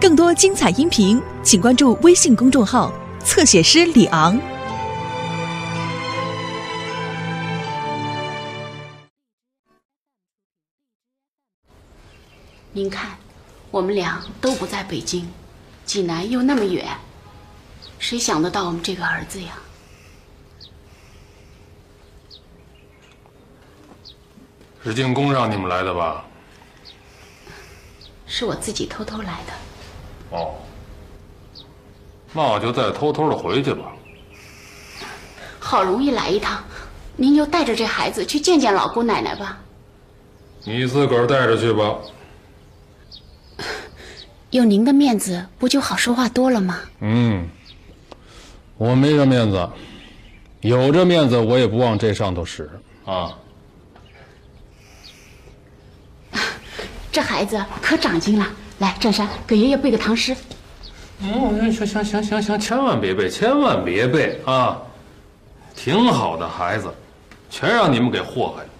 更多精彩音频，请关注微信公众号“侧写师李昂”。您看，我们俩都不在北京，济南又那么远，谁想得到我们这个儿子呀？是进宫让你们来的吧？是我自己偷偷来的。哦，那我就再偷偷的回去吧。好容易来一趟，您就带着这孩子去见见老姑奶奶吧。你自个儿带着去吧。有您的面子，不就好说话多了吗？嗯，我没这面子，有这面子我也不往这上头使啊。这孩子可长进了，来，郑山给爷爷背个唐诗。嗯，行行行行行，千万别背，千万别背啊！挺好的孩子，全让你们给祸害了。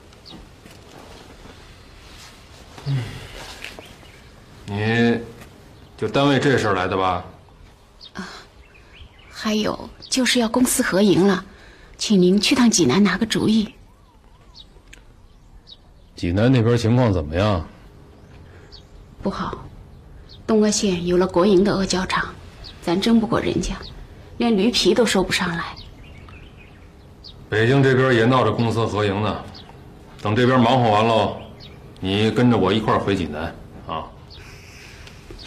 嗯，你就单为这事儿来的吧？啊还有就是要公私合营了，请您去趟济南拿个主意。济南那边情况怎么样？不好，东阿县有了国营的阿胶厂，咱争不过人家，连驴皮都收不上来。北京这边也闹着公私合营呢，等这边忙活完喽，你跟着我一块儿回济南啊！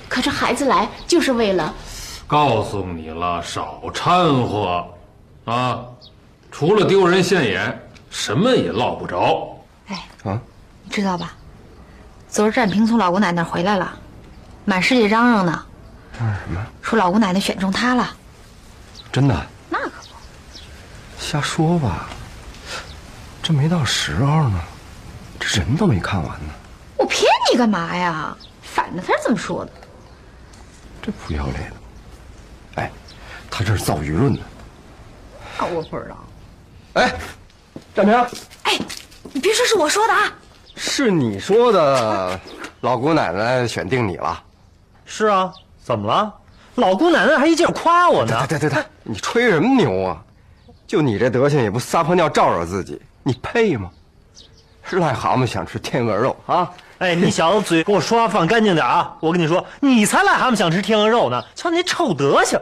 可这孩子来就是为了……告诉你了，少掺和，啊，除了丢人现眼，什么也落不着。哎，啊，你知道吧？昨儿占平从老姑奶奶回来了，满世界嚷嚷呢，嚷嚷什么？说老姑奶奶选中他了。真的？那可不，瞎说吧。这没到时候呢，这人都没看完呢。我骗你干嘛呀？反正他是这么说的。这不要脸的！哎，他这是造舆论呢。那我不知道。哎，占平，哎，你别说是我说的啊。是你说的，老姑奶奶选定你了。是啊，怎么了？老姑奶奶还一劲儿夸我呢。对对对对，你吹什么牛啊？就你这德行，也不撒泡尿照照自己，你配吗？癞蛤蟆想吃天鹅肉啊！哎，你小子嘴给我说话放干净点啊！我跟你说，你才癞蛤蟆想吃天鹅肉呢！瞧你那臭德行，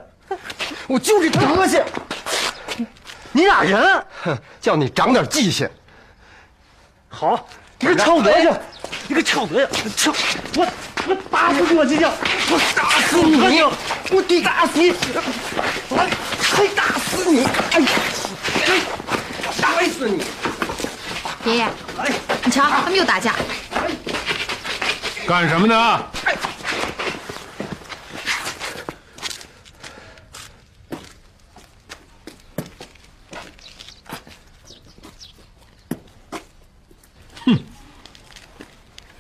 我就这德行。你俩人，哼，叫你长点记性。好。你个臭德行，你个臭德呀，臭！我我打死你！我今天我打死你！我得打死你！我还打死你！哎呀，打死你！爷爷，你瞧，他们又打架。干什么呢？哼，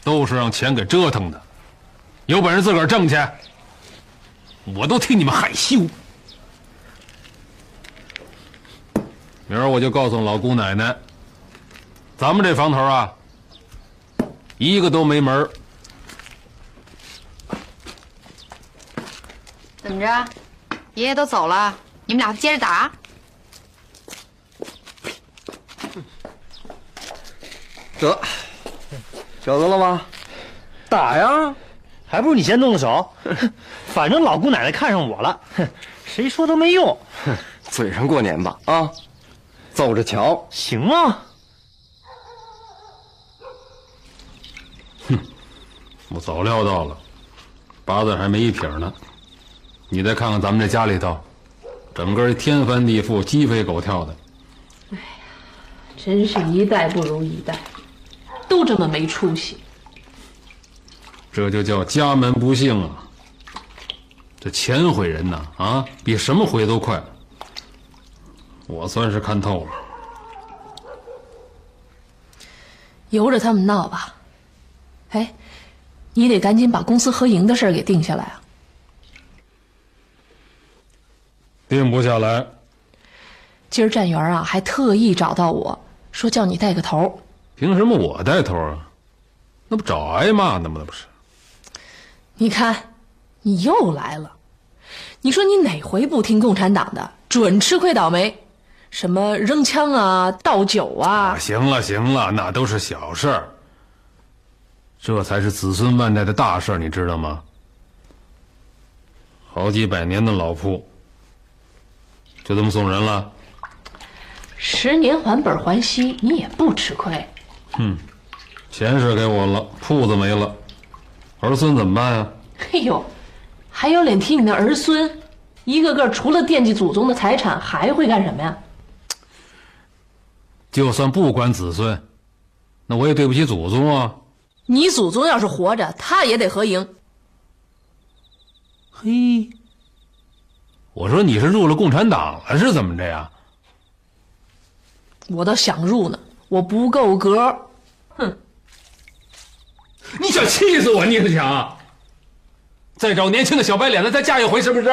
都是让钱给折腾的，有本事自个儿挣去，我都替你们害羞。明儿我就告诉老姑奶奶，咱们这房头啊，一个都没门儿。怎么着？爷爷都走了，你们俩接着打？得，晓得了吗？打呀，还不如你先动手。反正老姑奶奶看上我了，谁说都没用。嘴上过年吧，啊，走着瞧。行啊。哼，我早料到了，八字还没一撇呢。你再看看咱们这家里头，整个天翻地覆、鸡飞狗跳的。哎呀，真是一代不如一代，都这么没出息。这就叫家门不幸啊！这钱毁人呐，啊，比什么毁都快。我算是看透了。由着他们闹吧。哎，你得赶紧把公私合营的事儿给定下来啊！定不下来。今儿站员啊，还特意找到我说叫你带个头。凭什么我带头啊？那不找挨骂呢吗？那不是？你看，你又来了，你说你哪回不听共产党的，准吃亏倒霉。什么扔枪啊、倒酒啊，行了行了，那都是小事儿。这才是子孙万代的大事儿，你知道吗？好几百年的老铺，就这么送人了。十年还本还息，你也不吃亏。哼，钱是给我了，铺子没了，儿孙怎么办呀？嘿呦，还有脸提你那儿孙？一个个除了惦记祖宗的财产，还会干什么呀？就算不管子孙，那我也对不起祖宗啊。你祖宗要是活着，他也得合营。嘿，我说你是入了共产党了，是怎么着呀？我倒想入呢，我不够格。哼！你想气死我，你是想？再找年轻的小白脸子再嫁一回，是不是？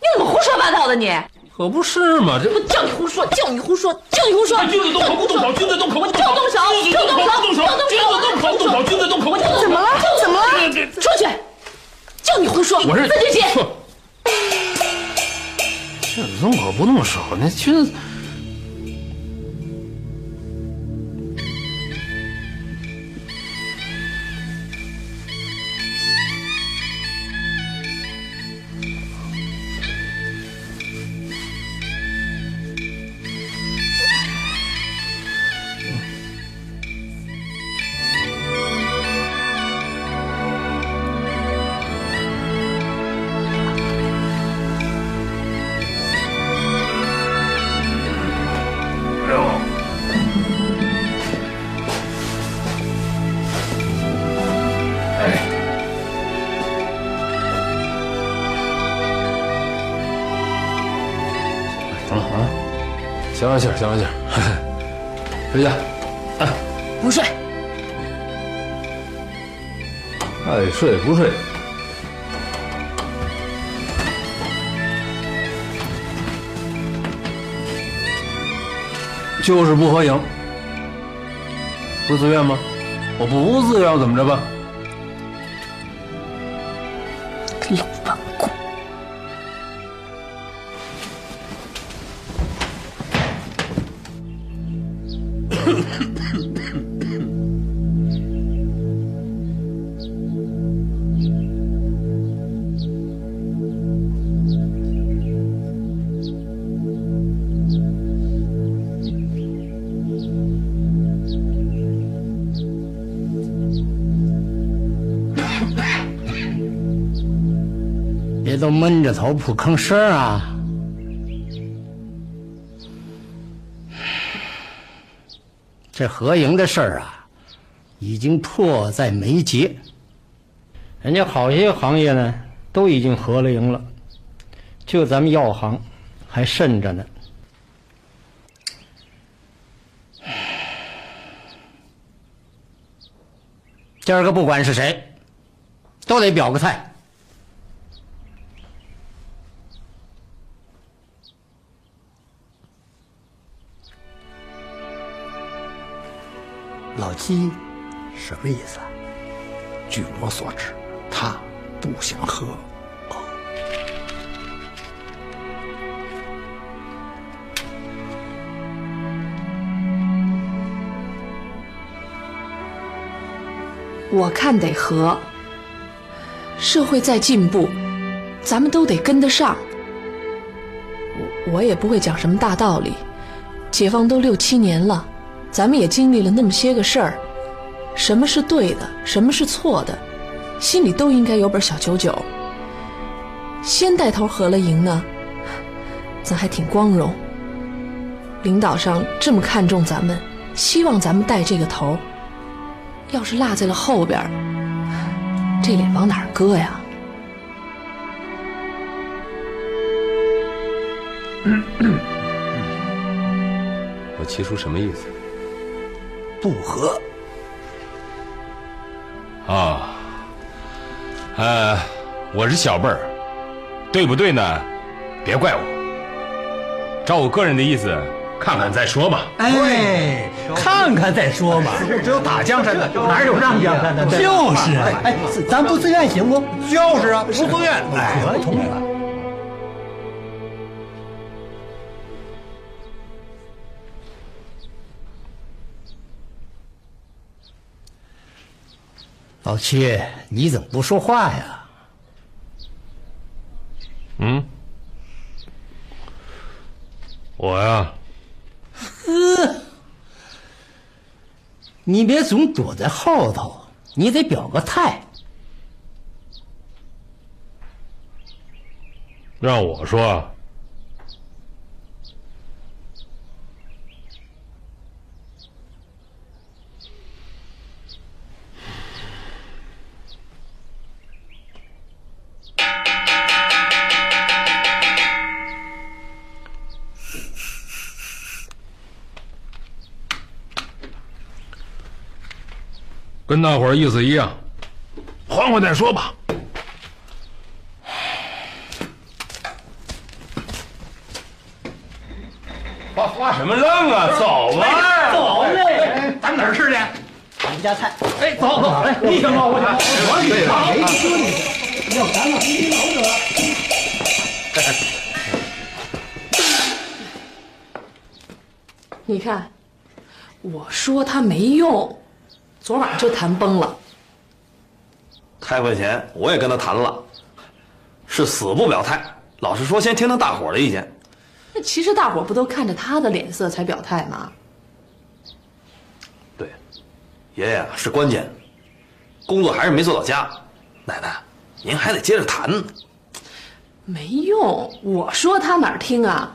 你怎么胡说八道的你？可不是嘛！这我叫你胡说，叫你胡说，叫你胡说！君子动口不动手，君子动口不动手，动手，君子动口不动手，君子动口不动手，君子动口不动手。怎么了？怎么了？出去！叫你胡说！我是自己去。君子动口不动手，那君子。消消气儿，消消气儿，回家。不睡。爱睡不睡。就是不合影，不自愿吗？我不自愿怎么着吧？头不吭声啊！这合营的事儿啊，已经迫在眉睫。人家好些行业呢，都已经合了营了，就咱们药行还慎着呢。今儿个不管是谁，都得表个态。老七什么意思啊？据我所知，他不想喝。我看得和。社会在进步，咱们都得跟得上。我我也不会讲什么大道理，解放都六七年了，咱们也经历了那么些个事儿，什么是对的，什么是错的，心里都应该有本小九九。先带头合了营呢，咱还挺光荣。领导上这么看重咱们，希望咱们带这个头。要是落在了后边，这脸往哪儿搁呀？我七叔什么意思？不和。啊，呃，我是小辈儿，对不对呢？别怪我。照我个人的意思，看看再说吧。哎，看看再说嘛。只有打江山的，哪有让江山的？就是啊，哎，咱不自愿行不？就是啊，不自愿。哎，同意了。老七，你怎么不说话呀？嗯，我呀，呵，你别总躲在后头，你得表个态。让我说，跟大伙儿意思一样，缓缓再说吧。发发什么愣啊？走吧，走嘞！咱们哪儿吃去？咱们家菜。哎，走走，哎，你行吗？我行。我你好，没说你，要咱们一老者。你看，我说他没用，昨晚就谈崩了。开会前我也跟他谈了，是死不表态。老实说，先听听大伙儿的意见。那其实大伙不都看着他的脸色才表态吗？对，爷爷是关键，工作还是没做到家。奶奶，您还得接着谈呢。没用，我说他哪儿听啊？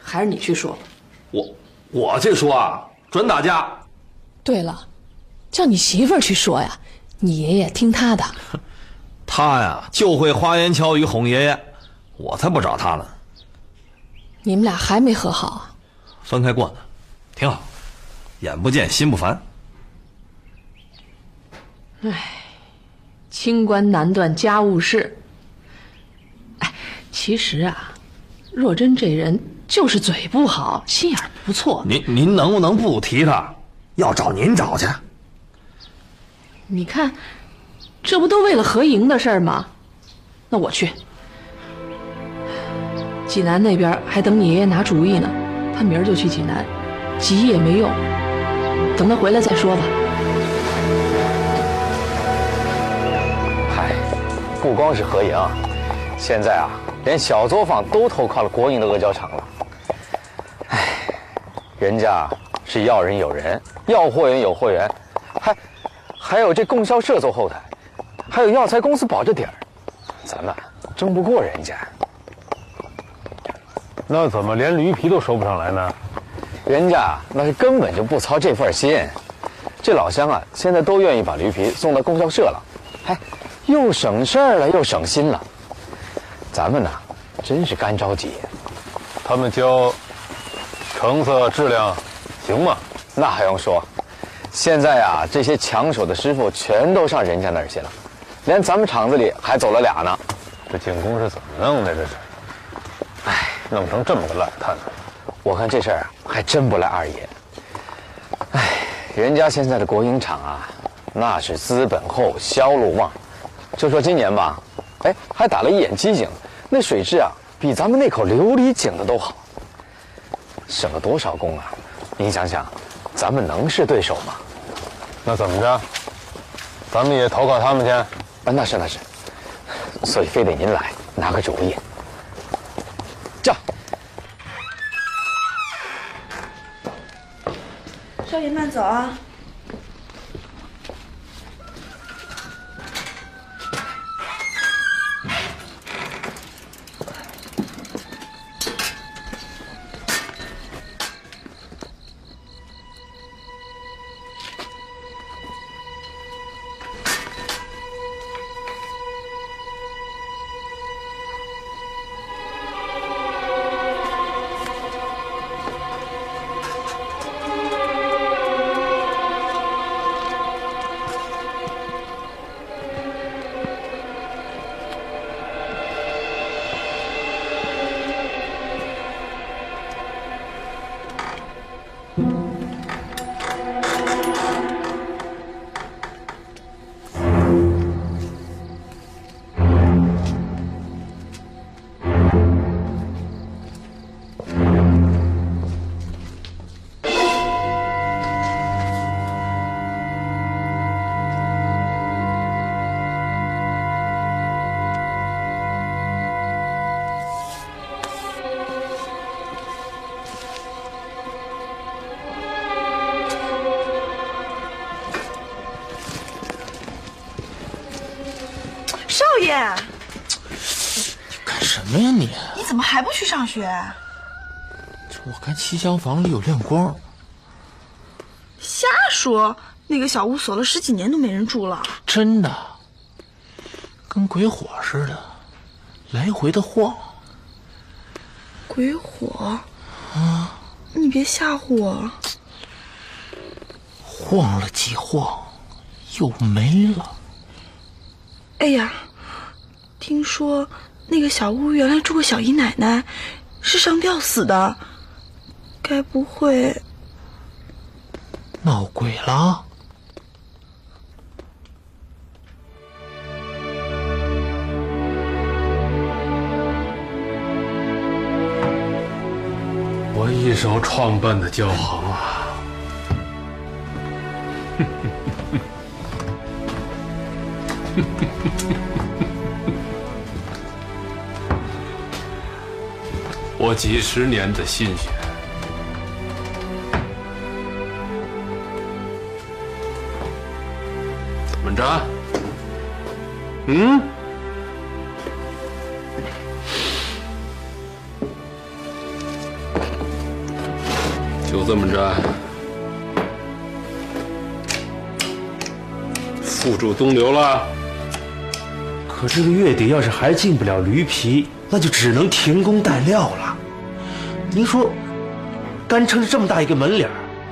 还是你去说吧。我我这说啊，准打架。对了，叫你媳妇儿去说呀，你爷爷听他的。他呀，就会花言巧语哄爷爷，我才不找他呢。你们俩还没和好啊？分开过呢，挺好，眼不见心不烦。唉，清官难断家务事。哎，其实啊，若真这人就是嘴不好，心眼不错。您您能不能不提他？要找您找去。你看，这不都为了合营的事儿吗？那我去。济南那边还等你爷爷拿主意呢，他明儿就去济南，急也没用，等他回来再说吧。嗨，不光是合营，现在啊，连小作坊都投靠了国营的阿胶厂了。唉，人家是要人有人，要货源有货源，还还有这供销社做后台，还有药材公司保着底儿，咱们争不过人家。那怎么连驴皮都收不上来呢？人家那是根本就不操这份心。这老乡啊，现在都愿意把驴皮送到供销社了，还又省事儿了，又省心了。咱们呢，真是干着急。他们教成色质量行吗？那还用说？现在啊，这些抢手的师傅全都上人家那儿去了，连咱们厂子里还走了俩呢。这进工是怎么弄的？这是？哎。弄成这么个烂摊子，我看这事儿还真不赖二爷。哎，人家现在的国营厂啊，那是资本厚，销路旺。就说今年吧，哎，还打了一眼机井，那水质啊，比咱们那口琉璃井的都好，省了多少工啊！您想想，咱们能是对手吗？那怎么着？咱们也投靠他们去？啊，那是那是，所以非得您来拿个主意。少爷慢走啊！上学？这我看西厢房里有亮光。瞎说，那个小屋锁了十几年都没人住了。真的，跟鬼火似的，来回的晃。鬼火？啊！你别吓唬我。晃了几晃，又没了。哎呀，听说那个小屋原来住过小姨奶奶，是上吊死的，该不会闹鬼了？我一手创办的教行啊！我几十年的心血，怎么着？嗯？就这么着，付诸东流了。可这个月底要是还进不了驴皮，那就只能停工待料了。您说，干撑着这么大一个门脸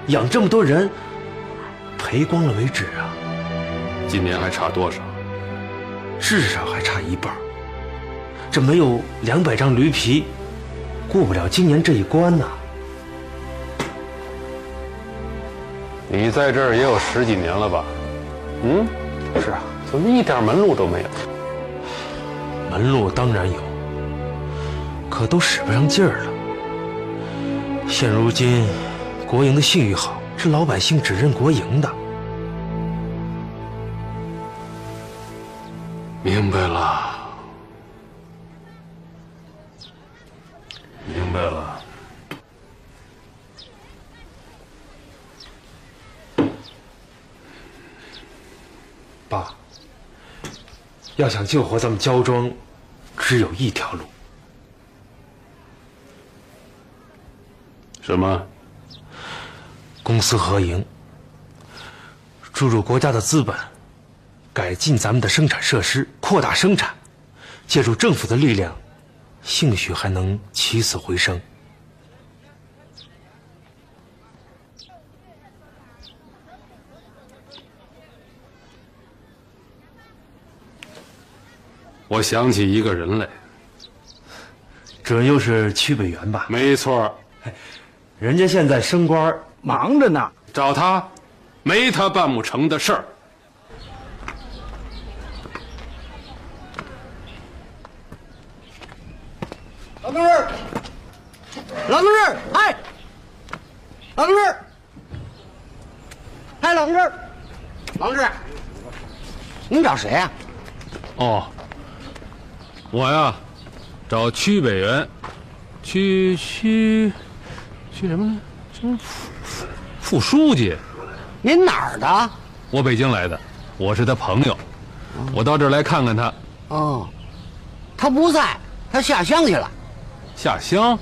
养这么多人，赔光了为止啊！今年还差多少？至少还差一半。这没有两百张驴皮，过不了今年这一关呐。你在这儿也有十几年了吧？嗯，是啊，怎么一点门路都没有？门路当然有，可都使不上劲儿了。现如今，国营的信誉好，是老百姓只认国营的。明白了，明白了。爸，要想救活咱们焦庄，只有一条路。什么？公私合营，注入国家的资本，改进咱们的生产设施，扩大生产，借助政府的力量，兴许还能起死回生。我想起一个人来，这又是曲北元吧？没错，人家现在升官忙着呢，找他，没他办不成的事儿。老同志，老同志，哎，老同志，哎，老同志，老同志，您找谁呀？哦，我呀，找曲北元，曲曲曲什么呢？什么副副书记？您哪儿的？我北京来的，我是他朋友，我到这儿来看看他。哦，他不在，他下乡去了。下乡？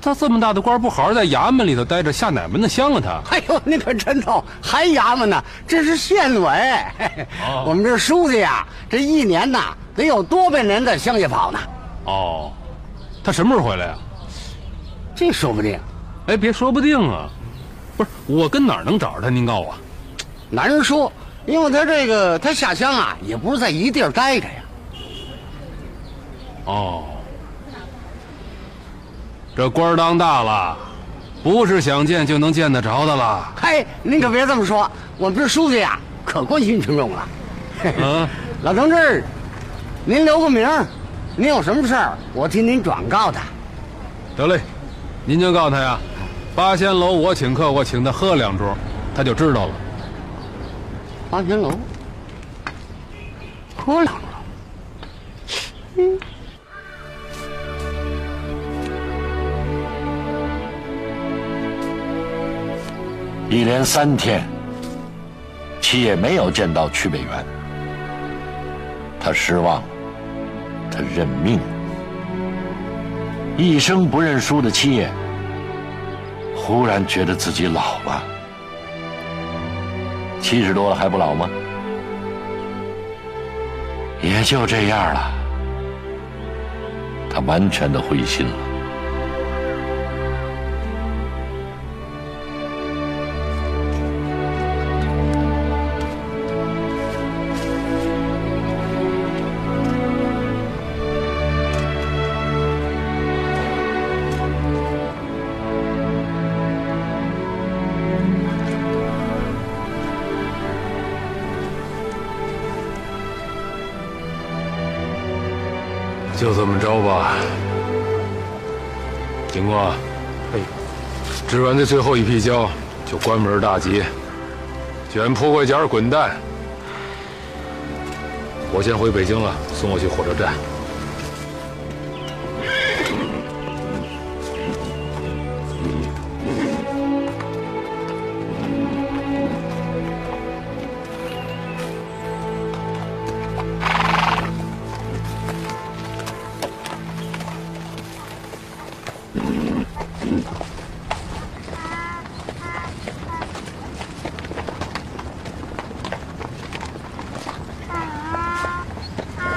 他这么大的官，不好好在衙门里头待着，下哪门子乡啊？他？哎呦，你可真逗，还衙门呢？这是县委。哦、我们这书记呀，这一年呐得有多半年在乡下跑呢。哦，他什么时候回来呀？这说不定。哎，别说不定啊，不是我跟哪儿能找着他？您告诉我。难说，因为他这个他下乡啊，也不是在一地儿待着呀。哦。这官当大了，不是想见就能见得着的了。嘿，您可别这么说，我们这书记呀，可关心群众了。嗯，老同志，您留个名，您有什么事儿，我替您转告他。得嘞，您就告诉他呀，八仙楼我请客，我请他喝两桌，他就知道了。八仙楼，喝两盅。嗯。一连三天，七爷没有见到曲北元。他失望了，他认命。一生不认输的七爷，忽然觉得自己老了。七十多了还不老吗？也就这样了。他完全的灰心了。织完这最后一批胶就关门大吉，卷铺盖件滚蛋。我先回北京了，送我去火车站。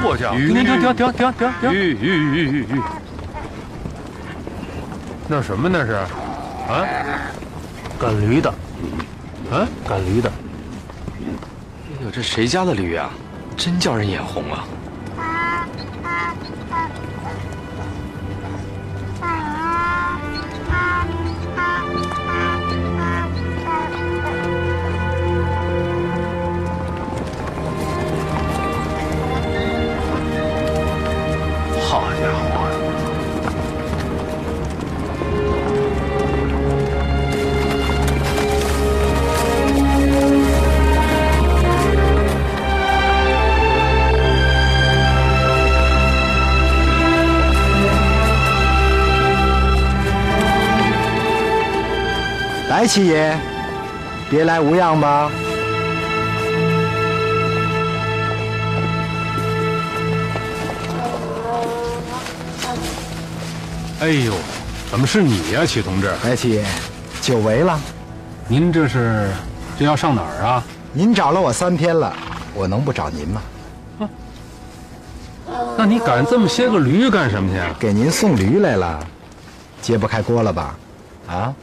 停停停停停停停！吁吁吁吁吁！那什么那是？啊，赶驴的，啊，赶驴的。哎呦，这谁家的驴啊？真叫人眼红啊！七爷，别来无恙吧？哎呦，怎么是你呀，齐同志？哎，七爷，久违了。您这是这要上哪儿啊？您找了我三天了，我能不找您吗？那你赶这么些个驴干什么去？给您送驴来了，揭不开锅了吧？啊？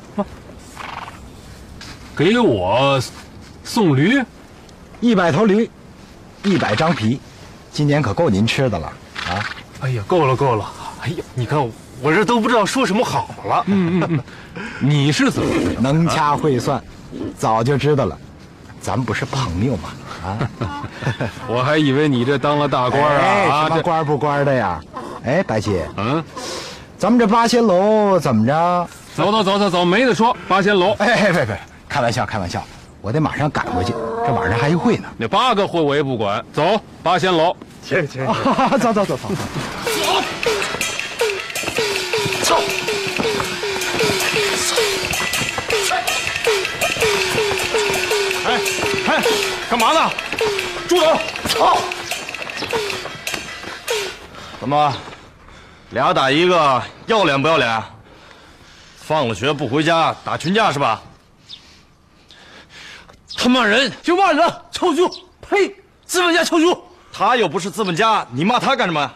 给我送驴，一百头驴，一百张皮，今年可够您吃的了啊！哎呀，够了够了！哎呀，你看我这都不知道说什么好了。嗯嗯嗯，你是怎么能掐会算？早就知道了，咱们不是朋友吗？啊！我还以为你这当了大官啊！什么官不官的呀？哎，白七，嗯，咱们这八仙楼怎么着？走走走走走，没得说，八仙楼。哎，别别，开玩笑开玩笑，我得马上赶回去，这晚上还一会呢。那八个会我也不管，走八仙楼。行行 走走走走。走。哎哎，干嘛呢？住手！操！怎么，俩打一个，要脸不要脸？放了学不回家，打群架是吧？他骂人就骂人，臭猪！呸！资本家臭猪！他又不是资本家，你骂他干什么？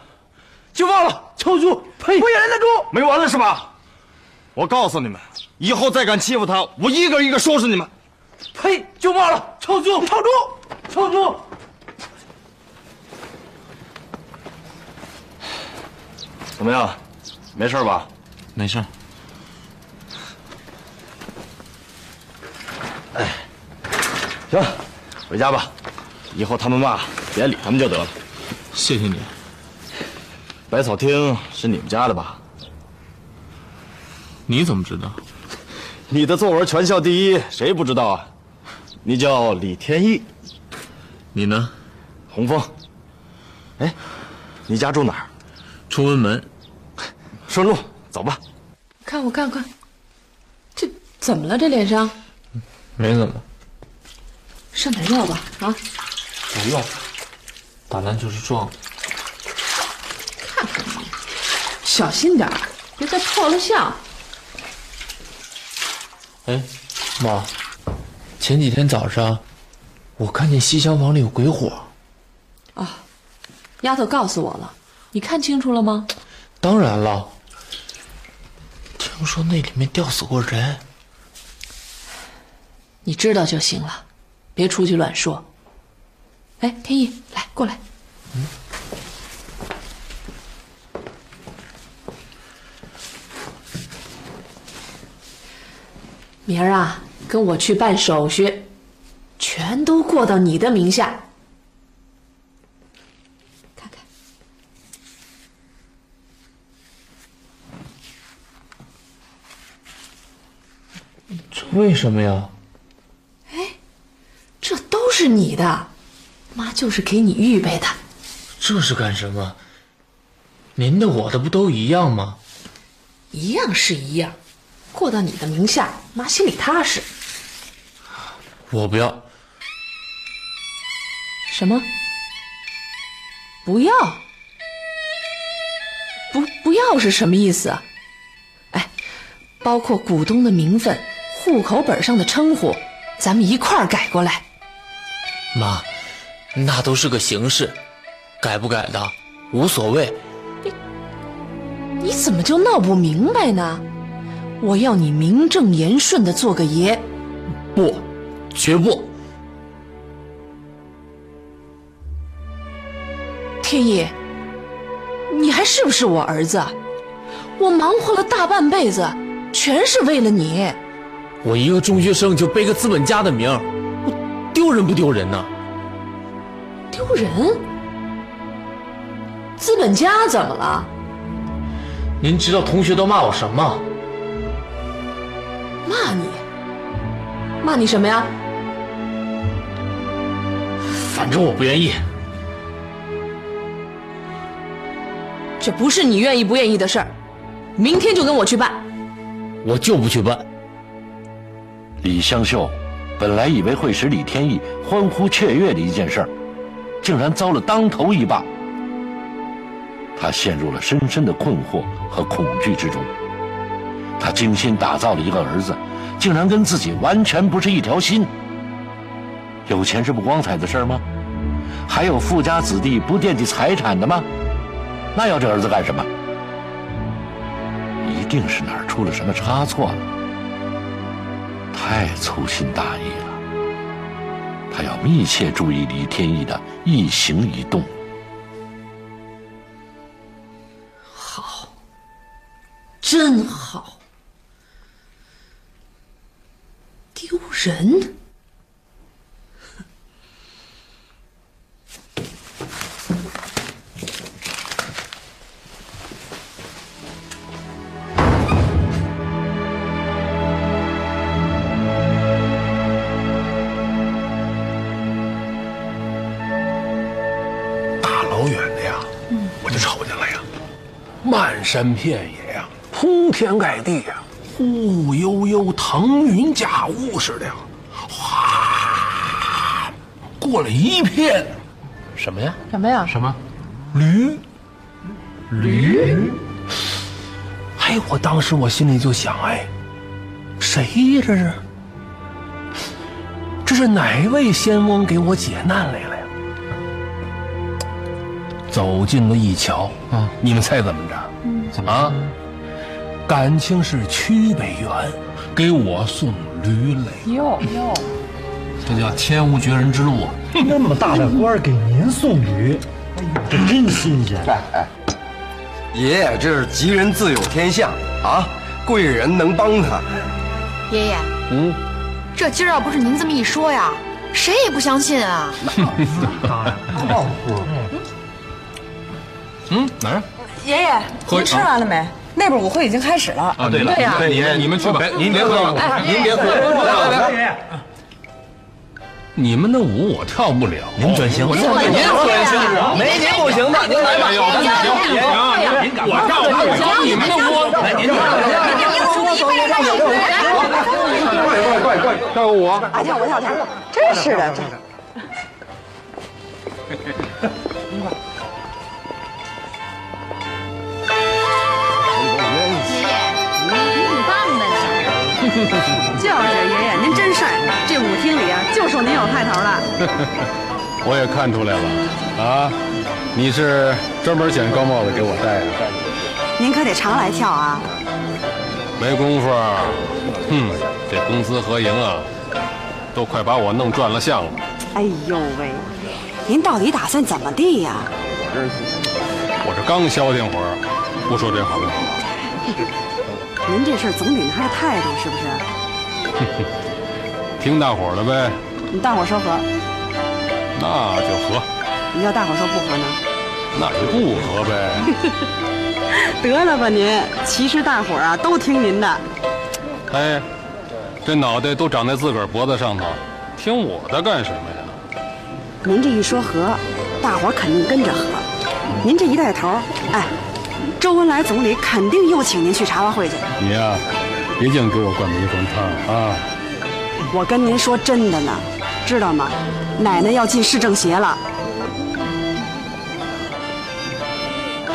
就忘了，臭猪！呸！不养人的猪！没完了是吧？我告诉你们，以后再敢欺负他，我一个一个收拾你们！呸！就忘了，臭猪！臭猪！臭猪！怎么样？没事吧？没事。哎，行，回家吧。以后他们骂，别理他们就得了。谢谢你。百草厅是你们家的吧？你怎么知道？你的作文全校第一，谁不知道啊？你叫李天一，你呢？洪峰。哎，你家住哪儿？崇文门。顺路，走吧。看我看看，这怎么了？这脸上没怎么。上点药吧，啊？不用。打篮球是撞。看看你，小心点儿，别再破了相。哎，妈，前几天早上，我看见西厢房里有鬼火。啊，丫头告诉我了，你看清楚了吗？当然了，听说那里面吊死过人。你知道就行了，别出去乱说。哎，天意，来过来。明儿啊，跟我去办手续，全都过到你的名下。看看，这为什么呀？是你的，妈就是给你预备的。这是干什么？您的我的不都一样吗？一样是一样。过到你的名下，妈心里踏实。我不要。什么？不要？不不要是什么意思啊？哎，包括股东的名分、户口本上的称呼，咱们一块儿改过来。妈，那都是个形式，改不改的无所谓。你你怎么就闹不明白呢？我要你名正言顺的做个爷，不，绝不。天意，你还是不是我儿子？我忙活了大半辈子，全是为了你。我一个中学生就背个资本家的名，我丢人不丢人呢？丢人？资本家怎么了？您知道同学都骂我什么？骂你？骂你什么呀？反正我不愿意。这不是你愿意不愿意的事儿，明天就跟我去办。我就不去办。李香秀本来以为会使李天意欢呼雀跃的一件事，竟然遭了当头一棒。他陷入了深深的困惑和恐惧之中。他精心打造了一个儿子，竟然跟自己完全不是一条心。有钱是不光彩的事吗？还有富家子弟不惦记财产的吗？那要这儿子干什么？一定是哪儿出了什么差错了。太粗心大意了。他要密切注意李天意的一行一动。好，真好。丢人！漫山遍野呀，铺天盖地呀。雾悠悠，腾云驾雾似的呀，哗，过了一片，什么呀？什么呀？什么？驴？驴？哎，我当时我心里就想，哎，谁呀？这是？这是哪位仙翁给我解难来了呀？走进了一瞧，啊，你们猜怎么着？嗯，怎么啊？感情是曲北元给我送驴来哟哟，这叫天无绝人之路啊！那么大的官给您送驴，哎呦，这真新鲜！哎，爷爷，这是吉人自有天相啊，贵人能帮他。爷爷，嗯，这今儿要不是您这么一说呀，谁也不相信啊。那当然，靠谱。嗯，哪儿？爷爷，您吃完了没？那边舞会已经开始了啊！对了，对呀，你你们去吧，您别喝了，您别喝，来来来，你们的舞我跳不了，您转型，您转型，没您不行的，您来吧，行行行，您我跳不行，你们的舞，来您快快快快，跳个舞啊！跳舞跳跳，真是的，这。就是爷爷，您真帅！这舞厅里啊，就属您有派头了。我也看出来了，啊，你是专门捡高帽子给我戴的。您可得常来跳啊！没工夫，哼，这公私合营啊，都快把我弄转了相了。哎呦喂，您到底打算怎么地呀？我这刚消停会儿，不说这好不好？您这事儿总领着他的态度是不是？听大伙儿的呗。你大伙儿说和，那就和。你要大伙儿说不和呢？那就不和呗。得了吧您，其实大伙儿啊都听您的。哎，这脑袋都长在自个儿脖子上头，听我的干什么呀？您这一说和，大伙儿肯定跟着和。您这一带头，哎，周恩来总理肯定又请您去茶话会去。你呀，别净给我灌迷魂汤啊！我跟您说真的呢，知道吗？奶奶要进市政协了。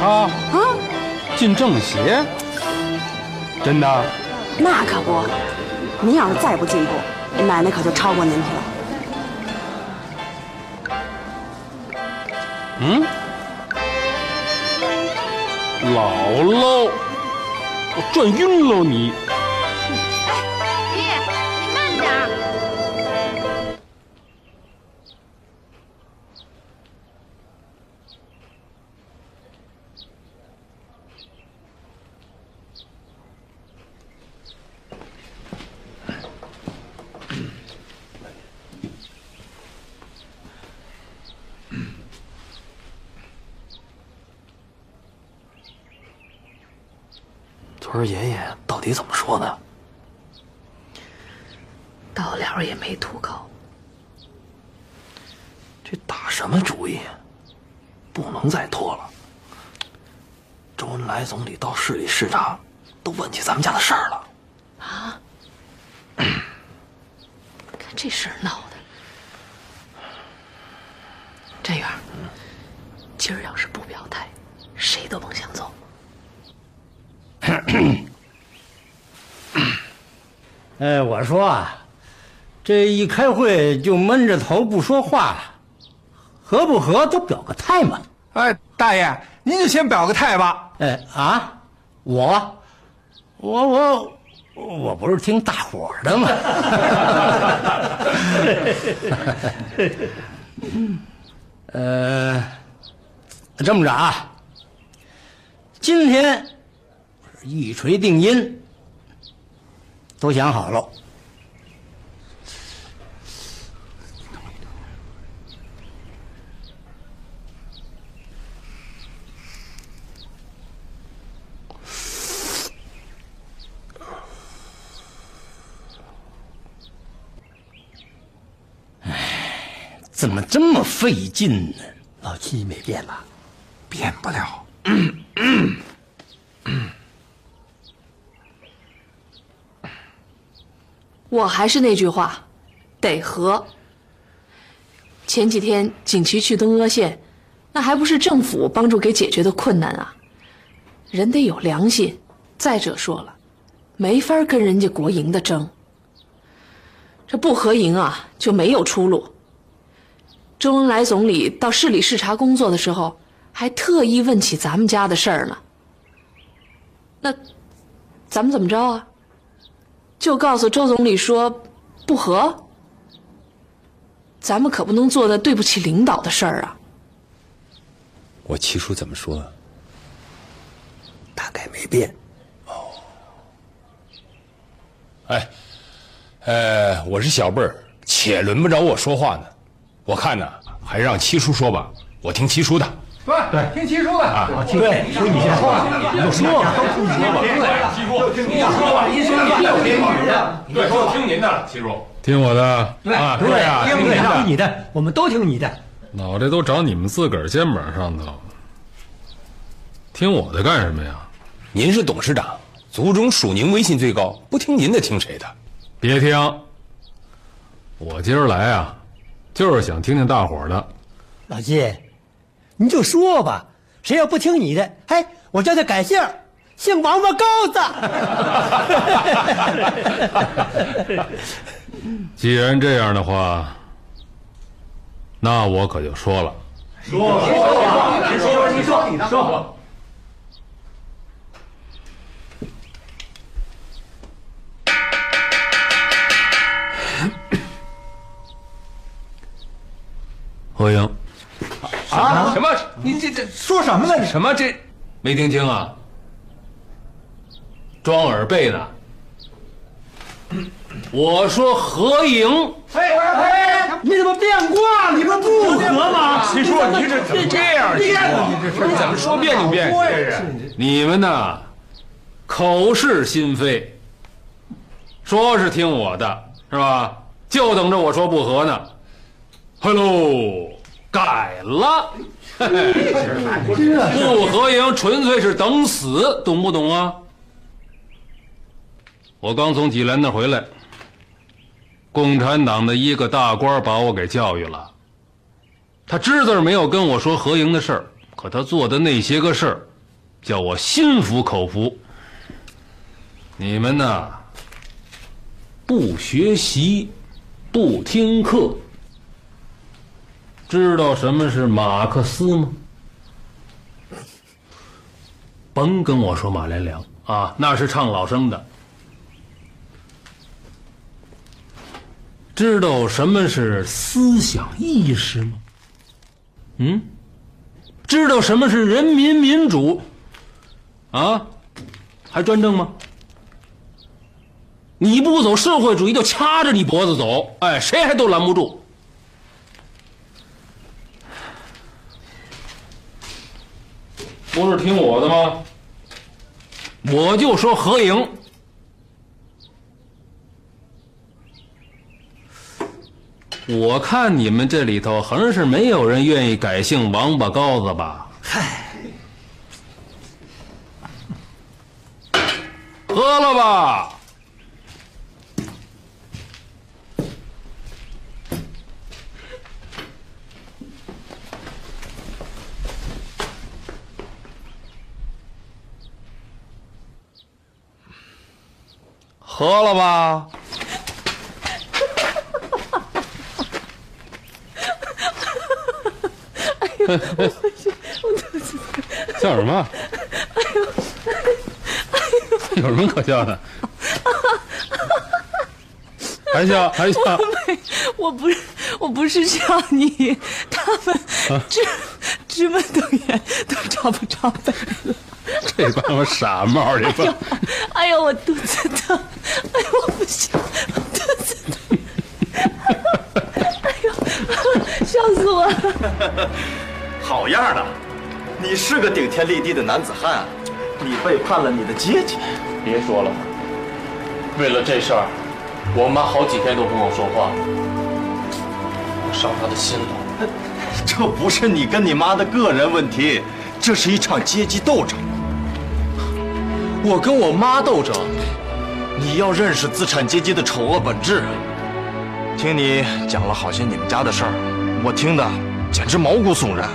啊啊！进政协？真的？那可不，您要是再不进步，奶奶可就超过您去了。嗯？姥姥，我转晕了你！儿爷爷到底怎么说的？到了也没吐口。这打什么主意？不能再拖了。周恩来总理到市里视察，都问起咱们家的事儿了。啊！看这事儿闹的，展元，今儿要是不表态，谁都甭想走。哎，我说啊，这一开会就闷着头不说话了，合不合都表个态嘛。哎，大爷，您就先表个态吧。哎啊，我，我我我不是听大伙儿的吗？呃，这么着啊，今天一锤定音，都想好了。哎，怎么这么费劲呢？老七没变吧？变不了。我还是那句话，得和。前几天锦旗去东阿县，那还不是政府帮助给解决的困难啊？人得有良心。再者说了，没法跟人家国营的争。这不合营啊，就没有出路。周恩来总理到市里视察工作的时候，还特意问起咱们家的事儿呢。那咱们怎么着啊？就告诉周总理说不和，咱们可不能做的对不起领导的事儿啊。我七叔怎么说？大概没变。哦哎，呃，我是小辈儿，且轮不着我说话呢。我看呢，还是让七叔说吧，我听七叔的。对对，听七叔的啊，对，所以你先说，你就说吧，都听你的。对，七叔，你说吧，您说你就听你的，对，说听您的，七叔，听我的对啊，对啊，听你的，的听你的，我们都听你的。脑袋都长你们自个儿肩膀上头，听我的干什么呀？您是董事长，族中属您威信最高，不听您的听谁的？别听，我今儿来啊，就是想听听大伙儿的。老季，你就说吧，谁要不听你的，嘿，我叫他改姓，姓王八羔子。既然这样的话，那我可就说了。说说，你说你说你说。何英，啊？什么？你这这说什么呢？什么这？没听清啊？装耳背呢？我说何莹，哎哎，你怎么变卦？你们不和吗？谁说你这怎么这样？你这你怎么说变就变？你们呢，口是心非，说是听我的，是吧？就等着我说不和呢。Hello，改了，不合营纯粹是等死，懂不懂啊？我刚从济南那回来，共产党的一个大官把我给教育了。他只字没有跟我说合营的事儿，可他做的那些个事儿，叫我心服口服。你们呐，不学习，不听课。知道什么是马克思吗？甭跟我说马连良啊，那是唱老生的。知道什么是思想意识吗？嗯，知道什么是人民民主？啊，还专政吗？你不走社会主义，就掐着你脖子走，哎，谁还都拦不住。不是听我的吗？我就说合营。我看你们这里头横是没有人愿意改姓王八羔子吧？嗨，喝了吧。喝了吧！哎呦，我肚子笑什么？哎呦，有什么可笑的？还笑还笑？我没，我不是，我不是笑你，他们直直奔等远都找不着北了。这帮我傻帽，这帮！哎呦，我肚子疼！哎呦，我不行，我肚子疼！哎呦，笑死我了！好样的，你是个顶天立地的男子汉，你背叛了你的阶级。别说了，为了这事儿，我妈好几天都不跟我说话，我伤她的心了。这不是你跟你妈的个人问题，这是一场阶级斗争。我跟我妈斗争，你要认识资产阶级的丑恶本质。听你讲了好些你们家的事儿，我听的简直毛骨悚然，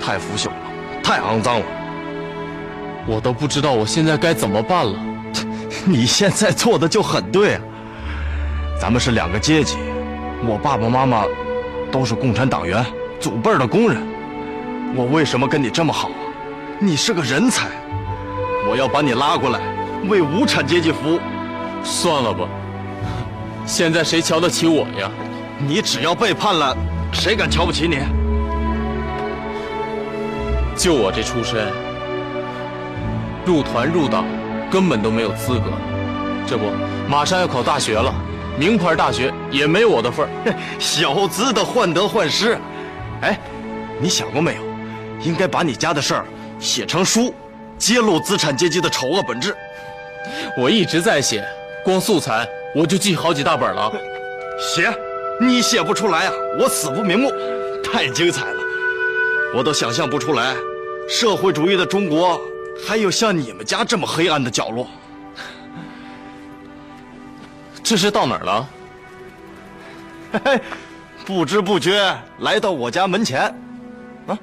太腐朽了，太肮脏了。我都不知道我现在该怎么办了。你现在做的就很对啊。咱们是两个阶级，我爸爸妈妈都是共产党员，祖辈的工人。我为什么跟你这么好啊？你是个人才。我要把你拉过来，为无产阶级服务。算了吧，现在谁瞧得起我呀？你只要背叛了，谁敢瞧不起你？就我这出身，入团入党根本都没有资格。这不，马上要考大学了，名牌大学也没我的份儿。小资的患得患失。哎，你想过没有？应该把你家的事儿写成书。揭露资产阶级的丑恶本质，我一直在写，光素材我就记好几大本了。写，你写不出来啊！我死不瞑目，太精彩了，我都想象不出来，社会主义的中国还有像你们家这么黑暗的角落。这是到哪儿了？嘿嘿，不知不觉来到我家门前，啊，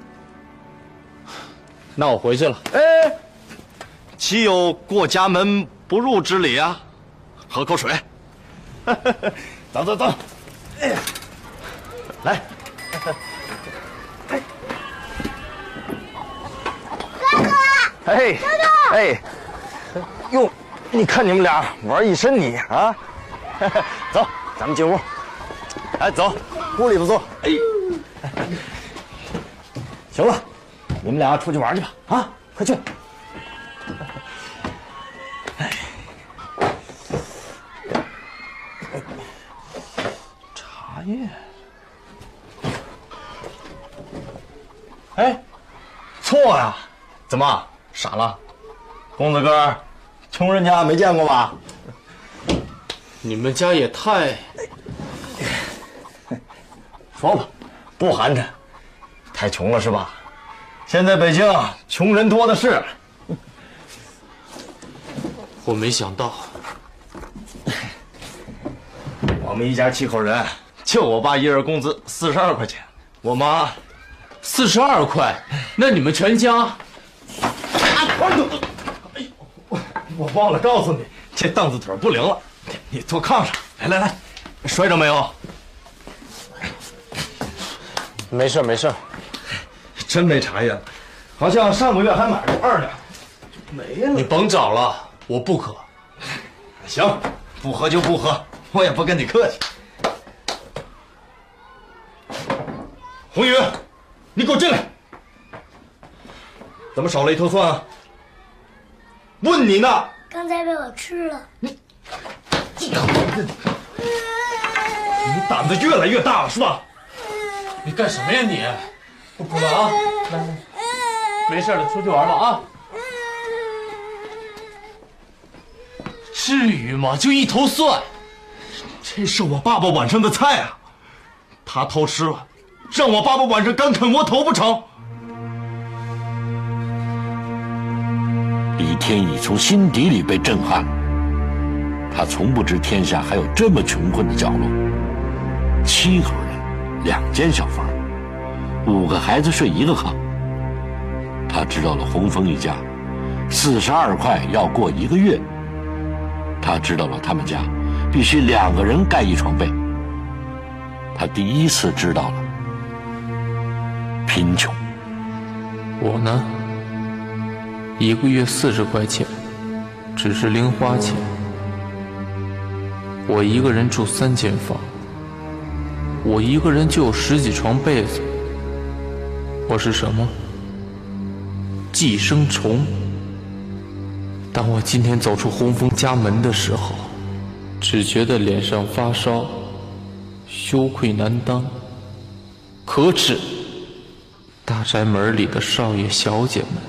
那我回去了。哎，岂有过家门不入之理啊？喝口水。走走走。哎，来。哥哥，哎，哎，哟，你看你们俩玩一身泥啊！走，咱们进屋。哎，走，屋里头坐。哎，行了，你们俩出去玩去吧。啊，快去。哎，茶叶。哎，错呀！怎么傻了？公子哥，穷人家没见过吧？你们家也太 说吧，不寒碜。太穷了是吧？现在北京穷人多的是。我没想到，我们一家七口人，就我爸一人工资四十二块钱，我妈四十二块，那你们全家……我忘了告诉你，这凳子腿不灵了，你坐炕上。来来来，摔着没有？没事没事。真没茶叶了，好像上个月还买过二两，没了。你甭找了，我不渴。行，不喝就不喝，我也不跟你客气。红宇，你给我进来！怎么少了一头蒜啊？问你呢。刚才被我吃了。你你胆子越来越大了是吧？你干什么呀你？不哭了啊！来来，没事了，出去玩吧啊！至于吗？就一头蒜，这是我爸爸晚上的菜啊！他偷吃了，让我爸爸晚上干啃窝头不成？李天宇从心底里被震撼了。他从不知天下还有这么穷困的角落。七口人，两间小房，五个孩子睡一个炕。他知道了洪峰一家，四十二块要过一个月。他知道了他们家，必须两个人盖一床被。他第一次知道了贫穷。我呢，一个月四十块钱，只是零花钱。我一个人住三间房，我一个人就有十几床被子。我是什么？寄生虫。当我今天走出洪峰家门的时候，只觉得脸上发烧，羞愧难当，可耻。大宅门里的少爷小姐们。